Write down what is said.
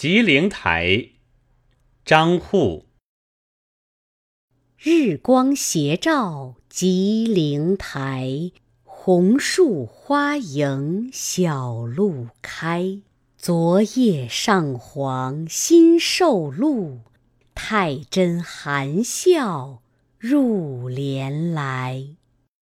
吉灵台，张祜。日光斜照吉灵台，红树花迎小路开。昨夜上皇新受禄，太真含笑入帘来。